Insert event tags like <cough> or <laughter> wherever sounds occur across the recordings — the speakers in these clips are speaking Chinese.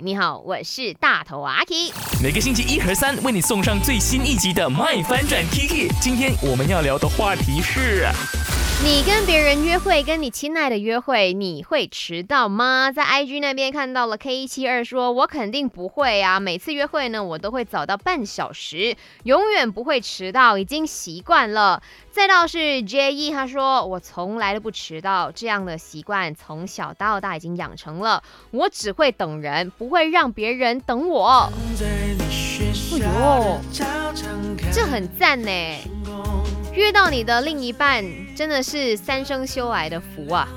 你好，我是大头阿 K。每个星期一和三为你送上最新一集的《麦翻转 Kiki》。今天我们要聊的话题是：你跟别人约会，跟你亲爱的约会，你会迟到吗？在 IG 那边看到了 K 一七二说，我肯定不会啊，每次约会呢，我都会早到半小时，永远不会迟到，已经习惯了。再到是 J E，他说我从来都不迟到，这样的习惯从小到大已经养成了。我只会等人，不会让别人等我。哎呦，这很赞呢！遇到你的另一半真的是三生修来的福啊！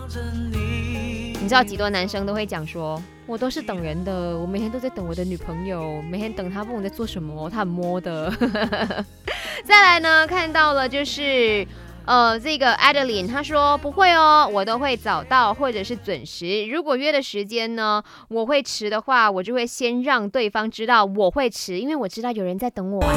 你知道几多男生都会讲说，我都是等人的，我每天都在等我的女朋友，每天等她，问我在做什么，她很摸的。<laughs> 再来呢，看到了就是，呃，这个 Adeline，她说不会哦，我都会早到或者是准时。如果约的时间呢，我会迟的话，我就会先让对方知道我会迟，因为我知道有人在等我啊。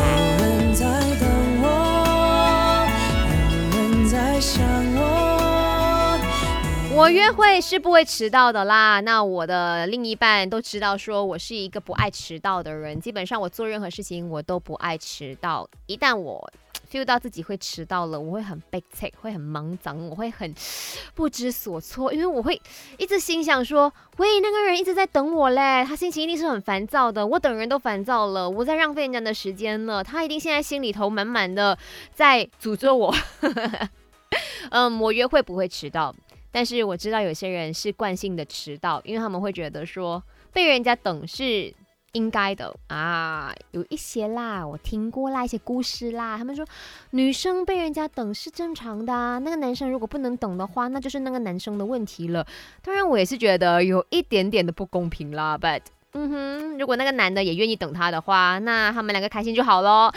我约会是不会迟到的啦。那我的另一半都知道，说我是一个不爱迟到的人。基本上我做任何事情我都不爱迟到。一旦我 <tsk> feel 到自己会迟到了，我会很悲催，会很忙脏，我会很不知所措，因为我会一直心想说，喂，那个人一直在等我嘞，他心情一定是很烦躁的。我等人都烦躁了，我在浪费人家的时间了，他一定现在心里头满满的在诅咒我。<laughs> 嗯，我约会不会迟到。但是我知道有些人是惯性的迟到，因为他们会觉得说被人家等是应该的啊。有一些啦，我听过啦一些故事啦，他们说女生被人家等是正常的，那个男生如果不能等的话，那就是那个男生的问题了。当然，我也是觉得有一点点的不公平啦。But 嗯哼，如果那个男的也愿意等他的话，那他们两个开心就好喽。